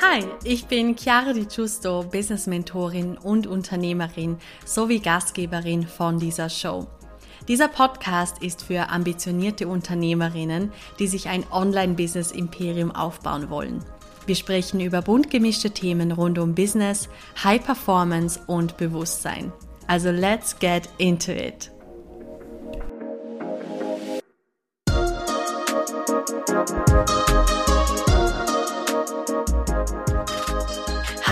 Hi, ich bin Chiara Di Giusto, Business Mentorin und Unternehmerin sowie Gastgeberin von dieser Show. Dieser Podcast ist für ambitionierte Unternehmerinnen, die sich ein Online-Business-Imperium aufbauen wollen. Wir sprechen über bunt gemischte Themen rund um Business, High Performance und Bewusstsein. Also let's get into it.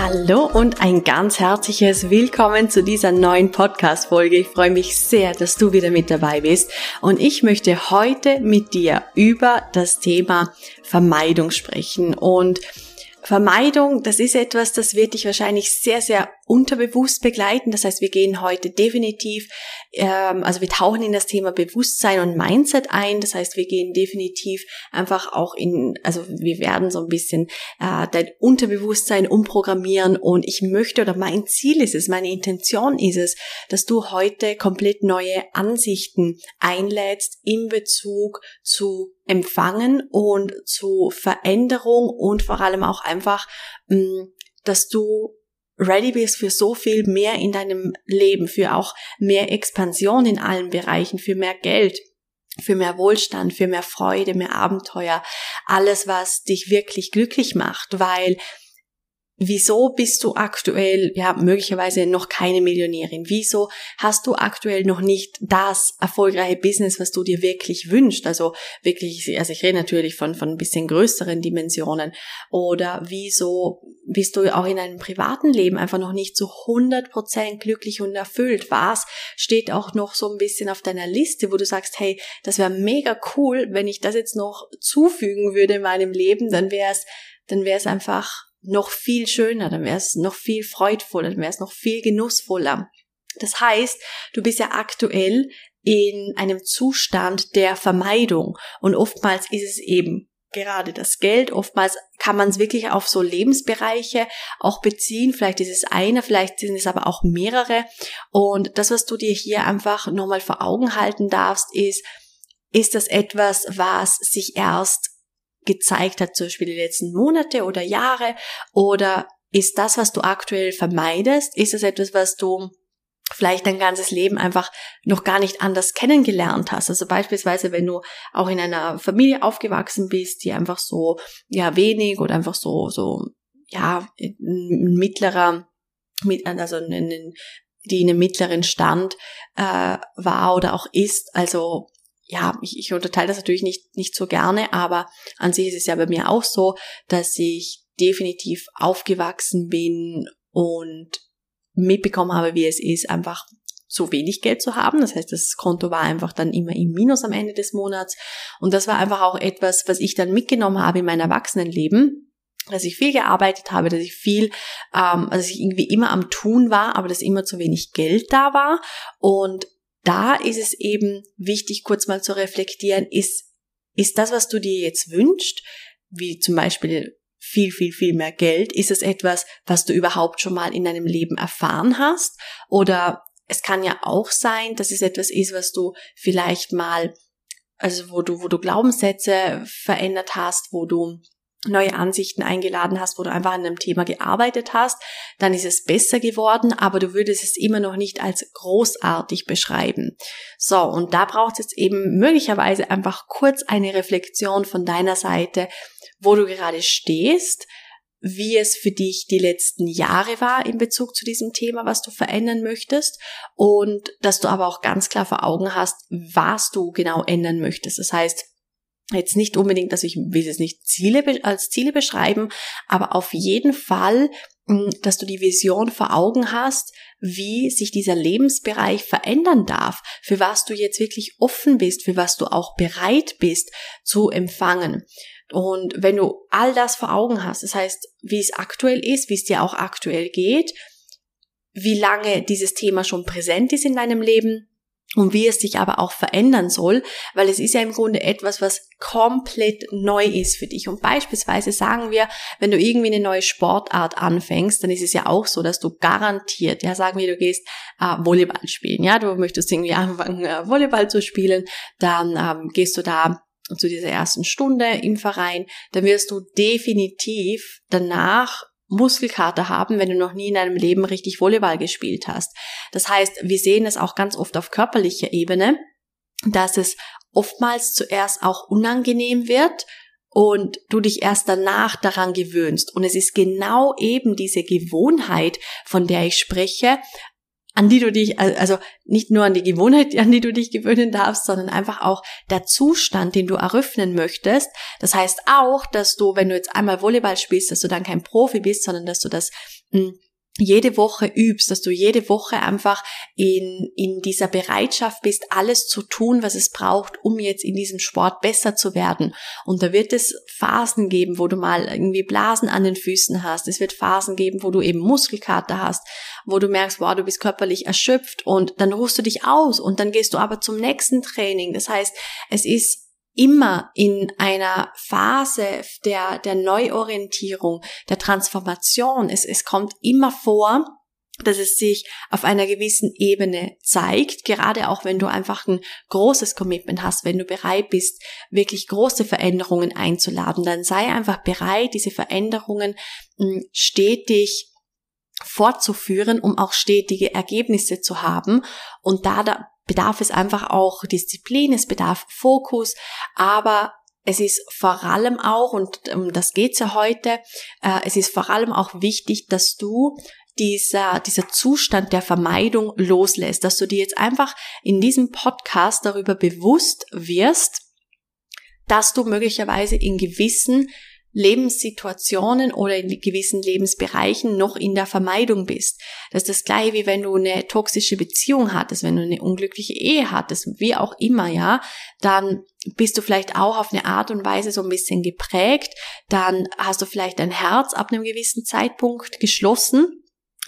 Hallo und ein ganz herzliches Willkommen zu dieser neuen Podcast-Folge. Ich freue mich sehr, dass du wieder mit dabei bist. Und ich möchte heute mit dir über das Thema Vermeidung sprechen. Und Vermeidung, das ist etwas, das wird dich wahrscheinlich sehr, sehr unterbewusst begleiten. Das heißt, wir gehen heute definitiv, ähm, also wir tauchen in das Thema Bewusstsein und Mindset ein. Das heißt, wir gehen definitiv einfach auch in, also wir werden so ein bisschen äh, dein Unterbewusstsein umprogrammieren. Und ich möchte oder mein Ziel ist es, meine Intention ist es, dass du heute komplett neue Ansichten einlädst in Bezug zu Empfangen und zu Veränderung und vor allem auch einfach, mm, dass du ready bist für so viel mehr in deinem Leben, für auch mehr Expansion in allen Bereichen, für mehr Geld, für mehr Wohlstand, für mehr Freude, mehr Abenteuer, alles, was dich wirklich glücklich macht, weil Wieso bist du aktuell, ja, möglicherweise noch keine Millionärin? Wieso hast du aktuell noch nicht das erfolgreiche Business, was du dir wirklich wünschst? Also wirklich, also ich rede natürlich von, von ein bisschen größeren Dimensionen. Oder wieso bist du auch in einem privaten Leben einfach noch nicht zu 100% glücklich und erfüllt? Was steht auch noch so ein bisschen auf deiner Liste, wo du sagst, hey, das wäre mega cool, wenn ich das jetzt noch zufügen würde in meinem Leben, dann wäre es, dann wäre es einfach noch viel schöner, dann wäre es noch viel freudvoller, dann wäre es noch viel genussvoller. Das heißt, du bist ja aktuell in einem Zustand der Vermeidung und oftmals ist es eben gerade das Geld. Oftmals kann man es wirklich auf so Lebensbereiche auch beziehen. Vielleicht ist es einer, vielleicht sind es aber auch mehrere. Und das, was du dir hier einfach nochmal vor Augen halten darfst, ist, ist das etwas, was sich erst gezeigt hat, zum Beispiel die letzten Monate oder Jahre? Oder ist das, was du aktuell vermeidest, ist es etwas, was du vielleicht dein ganzes Leben einfach noch gar nicht anders kennengelernt hast. Also beispielsweise, wenn du auch in einer Familie aufgewachsen bist, die einfach so, ja, wenig oder einfach so, so, ja, mittlerer, also ein, die in einem mittleren Stand äh, war oder auch ist. Also ja, ich, ich unterteile das natürlich nicht, nicht so gerne, aber an sich ist es ja bei mir auch so, dass ich definitiv aufgewachsen bin und mitbekommen habe, wie es ist, einfach so wenig Geld zu haben. Das heißt, das Konto war einfach dann immer im Minus am Ende des Monats. Und das war einfach auch etwas, was ich dann mitgenommen habe in mein Erwachsenenleben, dass ich viel gearbeitet habe, dass ich viel, ähm, also ich irgendwie immer am Tun war, aber dass immer zu wenig Geld da war. Und da ist es eben wichtig, kurz mal zu reflektieren, ist, ist das, was du dir jetzt wünschst, wie zum Beispiel viel, viel, viel mehr Geld, ist es etwas, was du überhaupt schon mal in deinem Leben erfahren hast? Oder es kann ja auch sein, dass es etwas ist, was du vielleicht mal, also wo du, wo du Glaubenssätze verändert hast, wo du neue Ansichten eingeladen hast, wo du einfach an einem Thema gearbeitet hast, dann ist es besser geworden, aber du würdest es immer noch nicht als großartig beschreiben. So, und da braucht es jetzt eben möglicherweise einfach kurz eine Reflexion von deiner Seite, wo du gerade stehst, wie es für dich die letzten Jahre war in Bezug zu diesem Thema, was du verändern möchtest und dass du aber auch ganz klar vor Augen hast, was du genau ändern möchtest. Das heißt, Jetzt nicht unbedingt, dass ich will es nicht Ziele als Ziele beschreiben, aber auf jeden Fall, hm, dass du die Vision vor Augen hast, wie sich dieser Lebensbereich verändern darf, für was du jetzt wirklich offen bist, für was du auch bereit bist zu empfangen. Und wenn du all das vor Augen hast, das heißt, wie es aktuell ist, wie es dir auch aktuell geht, wie lange dieses Thema schon präsent ist in deinem Leben, und wie es sich aber auch verändern soll, weil es ist ja im Grunde etwas, was komplett neu ist für dich. Und beispielsweise sagen wir, wenn du irgendwie eine neue Sportart anfängst, dann ist es ja auch so, dass du garantiert, ja, sagen wir, du gehst äh, Volleyball spielen, ja, du möchtest irgendwie anfangen, äh, Volleyball zu spielen, dann ähm, gehst du da zu dieser ersten Stunde im Verein, dann wirst du definitiv danach Muskelkater haben, wenn du noch nie in deinem Leben richtig Volleyball gespielt hast. Das heißt, wir sehen es auch ganz oft auf körperlicher Ebene, dass es oftmals zuerst auch unangenehm wird und du dich erst danach daran gewöhnst. Und es ist genau eben diese Gewohnheit, von der ich spreche, an die du dich, also nicht nur an die Gewohnheit, an die du dich gewöhnen darfst, sondern einfach auch der Zustand, den du eröffnen möchtest. Das heißt auch, dass du, wenn du jetzt einmal Volleyball spielst, dass du dann kein Profi bist, sondern dass du das hm, jede Woche übst, dass du jede Woche einfach in, in dieser Bereitschaft bist, alles zu tun, was es braucht, um jetzt in diesem Sport besser zu werden. Und da wird es Phasen geben, wo du mal irgendwie Blasen an den Füßen hast. Es wird Phasen geben, wo du eben Muskelkater hast, wo du merkst, wow, du bist körperlich erschöpft und dann ruhst du dich aus und dann gehst du aber zum nächsten Training. Das heißt, es ist immer in einer Phase der, der Neuorientierung, der Transformation. Es, es kommt immer vor, dass es sich auf einer gewissen Ebene zeigt, gerade auch wenn du einfach ein großes Commitment hast, wenn du bereit bist, wirklich große Veränderungen einzuladen, dann sei einfach bereit, diese Veränderungen hm, stetig fortzuführen, um auch stetige Ergebnisse zu haben. Und da, da bedarf es einfach auch Disziplin, es bedarf Fokus, aber es ist vor allem auch, und um das geht's ja heute, äh, es ist vor allem auch wichtig, dass du dieser, dieser Zustand der Vermeidung loslässt, dass du dir jetzt einfach in diesem Podcast darüber bewusst wirst, dass du möglicherweise in gewissen Lebenssituationen oder in gewissen Lebensbereichen noch in der Vermeidung bist. Das ist das gleiche wie wenn du eine toxische Beziehung hattest, wenn du eine unglückliche Ehe hattest, wie auch immer, ja, dann bist du vielleicht auch auf eine Art und Weise so ein bisschen geprägt, dann hast du vielleicht dein Herz ab einem gewissen Zeitpunkt geschlossen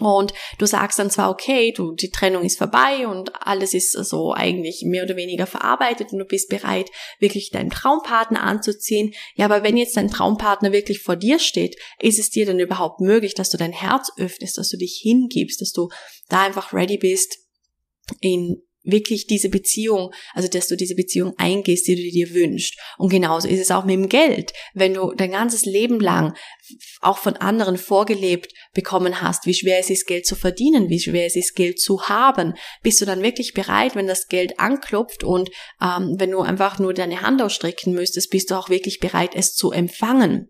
und du sagst dann zwar, okay, du, die Trennung ist vorbei und alles ist so eigentlich mehr oder weniger verarbeitet und du bist bereit, wirklich deinen Traumpartner anzuziehen. Ja, aber wenn jetzt dein Traumpartner wirklich vor dir steht, ist es dir dann überhaupt möglich, dass du dein Herz öffnest, dass du dich hingibst, dass du da einfach ready bist, in wirklich diese Beziehung, also dass du diese Beziehung eingehst, die du dir wünschst. Und genauso ist es auch mit dem Geld. Wenn du dein ganzes Leben lang auch von anderen vorgelebt bekommen hast, wie schwer es ist, Geld zu verdienen, wie schwer es ist, Geld zu haben, bist du dann wirklich bereit, wenn das Geld anklopft und ähm, wenn du einfach nur deine Hand ausstrecken müsstest, bist du auch wirklich bereit, es zu empfangen.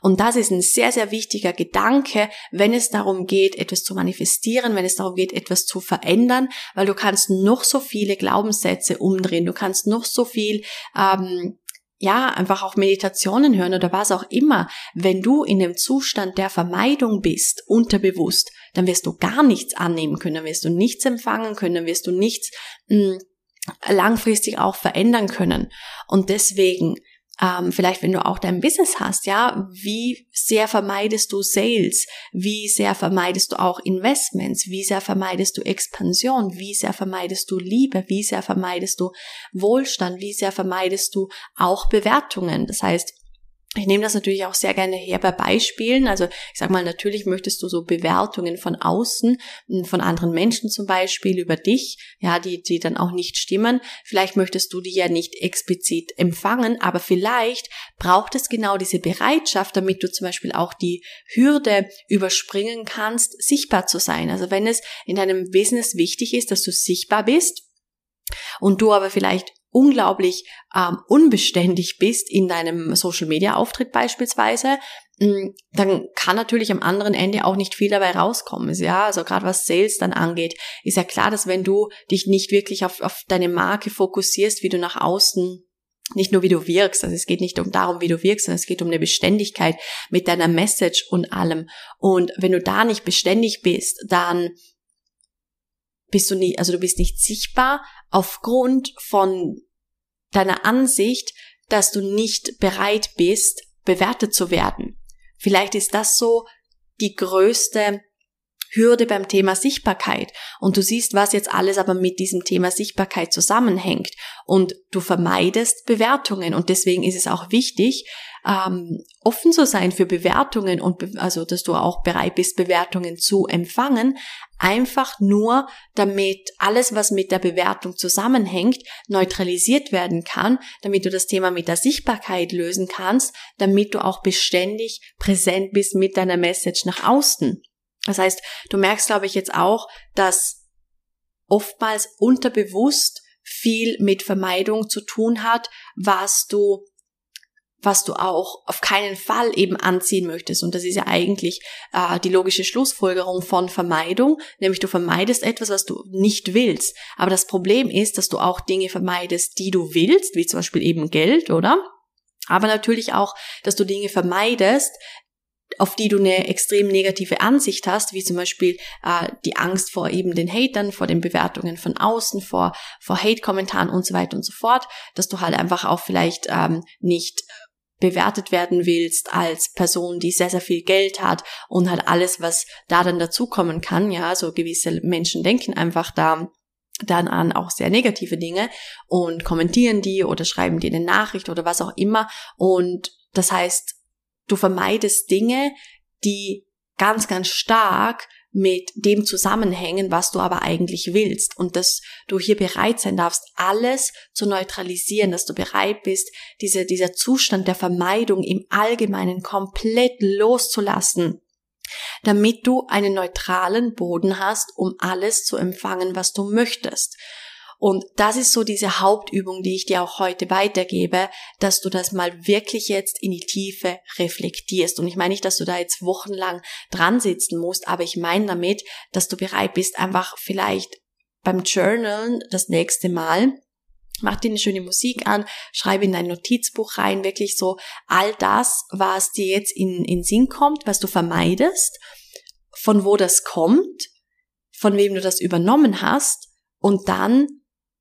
Und das ist ein sehr, sehr wichtiger Gedanke, wenn es darum geht, etwas zu manifestieren, wenn es darum geht, etwas zu verändern, weil du kannst noch so viele Glaubenssätze umdrehen, du kannst noch so viel ähm, ja, einfach auch Meditationen hören oder was auch immer, wenn du in dem Zustand der Vermeidung bist, unterbewusst, dann wirst du gar nichts annehmen können, dann wirst du nichts empfangen können, dann wirst du nichts mh, hm, langfristig auch verändern können. Und deswegen ähm, vielleicht wenn du auch dein Business hast, ja, wie sehr vermeidest du Sales, wie sehr vermeidest du auch Investments, wie sehr vermeidest du Expansion, wie sehr vermeidest du Liebe, wie sehr vermeidest du Wohlstand, wie sehr vermeidest du auch Bewertungen. Das heißt, ich nehme das natürlich auch sehr gerne her bei Beispielen. Also ich sag mal, natürlich möchtest du so Bewertungen von außen, von anderen Menschen zum Beispiel über dich, ja, die, die dann auch nicht stimmen. Vielleicht möchtest du die ja nicht explizit empfangen, aber vielleicht braucht es genau diese Bereitschaft, damit du zum Beispiel auch die Hürde überspringen kannst, sichtbar zu sein. Also wenn es in deinem Business wichtig ist, dass du sichtbar bist, und du aber vielleicht unglaublich ähm, unbeständig bist in deinem Social-Media-Auftritt beispielsweise, mm, dann kann natürlich am anderen Ende auch nicht viel dabei rauskommen. Ja, also gerade was Sales dann angeht, ist ja klar, dass wenn du dich nicht wirklich auf, auf deine Marke fokussierst, wie du nach außen nicht nur wie du wirkst, also es geht nicht um darum, wie du wirkst, sondern es geht um eine Beständigkeit mit deiner Message und allem. Und wenn du da nicht beständig bist, dann bist du nicht, also du bist nicht sichtbar aufgrund von deiner Ansicht, dass du nicht bereit bist, bewertet zu werden. Vielleicht ist das so die größte Hürde beim Thema Sichtbarkeit. Und du siehst, was jetzt alles aber mit diesem Thema Sichtbarkeit zusammenhängt. Und du vermeidest Bewertungen. Und deswegen ist es auch wichtig, ähm, offen zu sein für Bewertungen und also dass du auch bereit bist, Bewertungen zu empfangen, einfach nur damit alles, was mit der Bewertung zusammenhängt, neutralisiert werden kann, damit du das Thema mit der Sichtbarkeit lösen kannst, damit du auch beständig präsent bist mit deiner Message nach außen. Das heißt, du merkst, glaube ich, jetzt auch, dass oftmals unterbewusst viel mit Vermeidung zu tun hat, was du was du auch auf keinen Fall eben anziehen möchtest. Und das ist ja eigentlich äh, die logische Schlussfolgerung von Vermeidung, nämlich du vermeidest etwas, was du nicht willst. Aber das Problem ist, dass du auch Dinge vermeidest, die du willst, wie zum Beispiel eben Geld, oder? Aber natürlich auch, dass du Dinge vermeidest, auf die du eine extrem negative Ansicht hast, wie zum Beispiel äh, die Angst vor eben den Hatern, vor den Bewertungen von außen, vor, vor Hate-Kommentaren und so weiter und so fort, dass du halt einfach auch vielleicht ähm, nicht bewertet werden willst als Person, die sehr, sehr viel Geld hat und halt alles, was da dann dazukommen kann. Ja, so gewisse Menschen denken einfach da dann an auch sehr negative Dinge und kommentieren die oder schreiben dir eine Nachricht oder was auch immer. Und das heißt, du vermeidest Dinge, die ganz, ganz stark mit dem zusammenhängen, was du aber eigentlich willst und dass du hier bereit sein darfst, alles zu neutralisieren, dass du bereit bist, diese, dieser Zustand der Vermeidung im Allgemeinen komplett loszulassen, damit du einen neutralen Boden hast, um alles zu empfangen, was du möchtest. Und das ist so diese Hauptübung, die ich dir auch heute weitergebe, dass du das mal wirklich jetzt in die Tiefe reflektierst. Und ich meine nicht, dass du da jetzt wochenlang dran sitzen musst, aber ich meine damit, dass du bereit bist, einfach vielleicht beim Journalen das nächste Mal Mach dir eine schöne Musik an, schreibe in dein Notizbuch rein, wirklich so all das, was dir jetzt in, in Sinn kommt, was du vermeidest, von wo das kommt, von wem du das übernommen hast und dann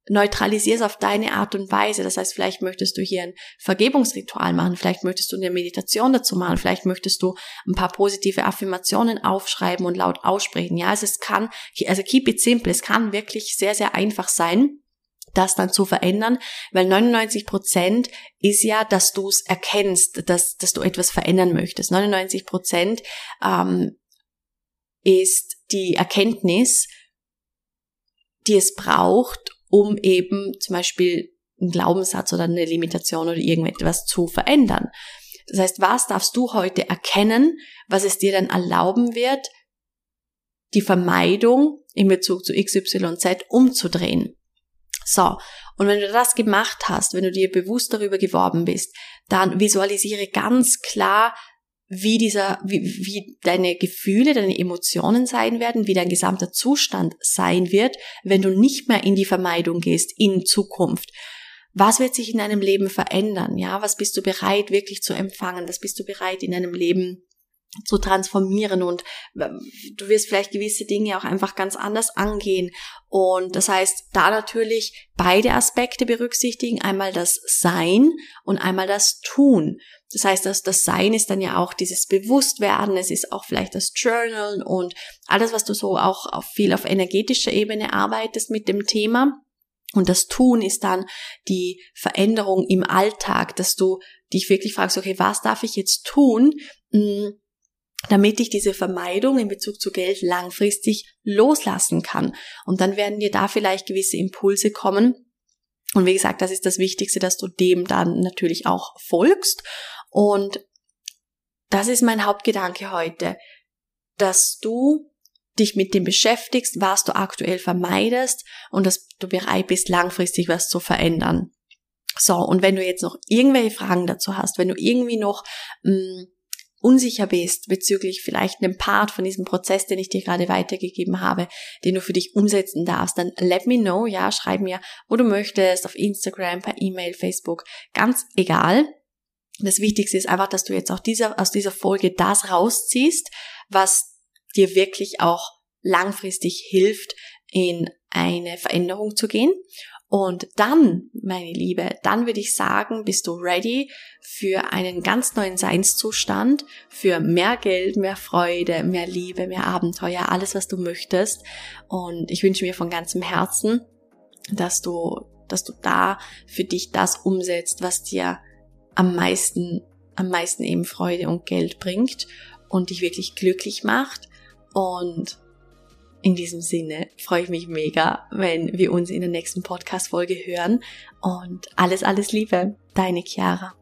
neutralisier es auf deine Art und Weise. Das heißt, vielleicht möchtest du hier ein Vergebungsritual machen, vielleicht möchtest du eine Meditation dazu machen, vielleicht möchtest du ein paar positive Affirmationen aufschreiben und laut aussprechen. Ja, also es kann, also keep it simple, es kann wirklich sehr, sehr einfach sein das dann zu verändern, weil 99 Prozent ist ja, dass du es erkennst, dass, dass du etwas verändern möchtest. 99 Prozent ähm, ist die Erkenntnis, die es braucht, um eben zum Beispiel einen Glaubenssatz oder eine Limitation oder irgendetwas zu verändern. Das heißt, was darfst du heute erkennen, was es dir dann erlauben wird, die Vermeidung in Bezug zu XYZ umzudrehen? So, und wenn du das gemacht hast, wenn du dir bewusst darüber geworben bist, dann visualisiere ganz klar, wie dieser, wie, wie deine Gefühle, deine Emotionen sein werden, wie dein gesamter Zustand sein wird, wenn du nicht mehr in die Vermeidung gehst in Zukunft. Was wird sich in deinem Leben verändern? Ja, was bist du bereit wirklich zu empfangen? Was bist du bereit in deinem Leben zu transformieren und du wirst vielleicht gewisse Dinge auch einfach ganz anders angehen. Und das heißt, da natürlich beide Aspekte berücksichtigen, einmal das Sein und einmal das Tun. Das heißt, dass das Sein ist dann ja auch dieses Bewusstwerden, es ist auch vielleicht das Journal und alles, was du so auch auf viel auf energetischer Ebene arbeitest mit dem Thema. Und das Tun ist dann die Veränderung im Alltag, dass du dich wirklich fragst, okay, was darf ich jetzt tun, hm, damit ich diese Vermeidung in Bezug zu Geld langfristig loslassen kann. Und dann werden dir da vielleicht gewisse Impulse kommen. Und wie gesagt, das ist das Wichtigste, dass du dem dann natürlich auch folgst. Und das ist mein Hauptgedanke heute, dass du dich mit dem beschäftigst, was du aktuell vermeidest und dass du bereit bist, langfristig was zu verändern. So, und wenn du jetzt noch irgendwelche Fragen dazu hast, wenn du irgendwie noch mh, mm, unsicher bist bezüglich vielleicht einem Part von diesem Prozess, den ich dir gerade weitergegeben habe, den du für dich umsetzen darfst, dann let me know, ja, schreib mir, wo du möchtest, auf Instagram, per E-Mail, Facebook, ganz egal. Das Wichtigste ist einfach, dass du jetzt auch dieser, aus dieser Folge das rausziehst, was dir wirklich auch langfristig hilft, in eine Veränderung zu gehen. Und dann, meine Liebe, dann würde ich sagen, bist du ready für einen ganz neuen Seinszustand, für mehr Geld, mehr Freude, mehr Liebe, mehr Abenteuer, alles, was du möchtest. Und ich wünsche mir von ganzem Herzen, dass du, dass du da für dich das umsetzt, was dir am meisten, am meisten eben Freude und Geld bringt und dich wirklich glücklich macht. Und in diesem Sinne freue ich mich mega, wenn wir uns in der nächsten Podcast-Folge hören. Und alles, alles Liebe, deine Chiara.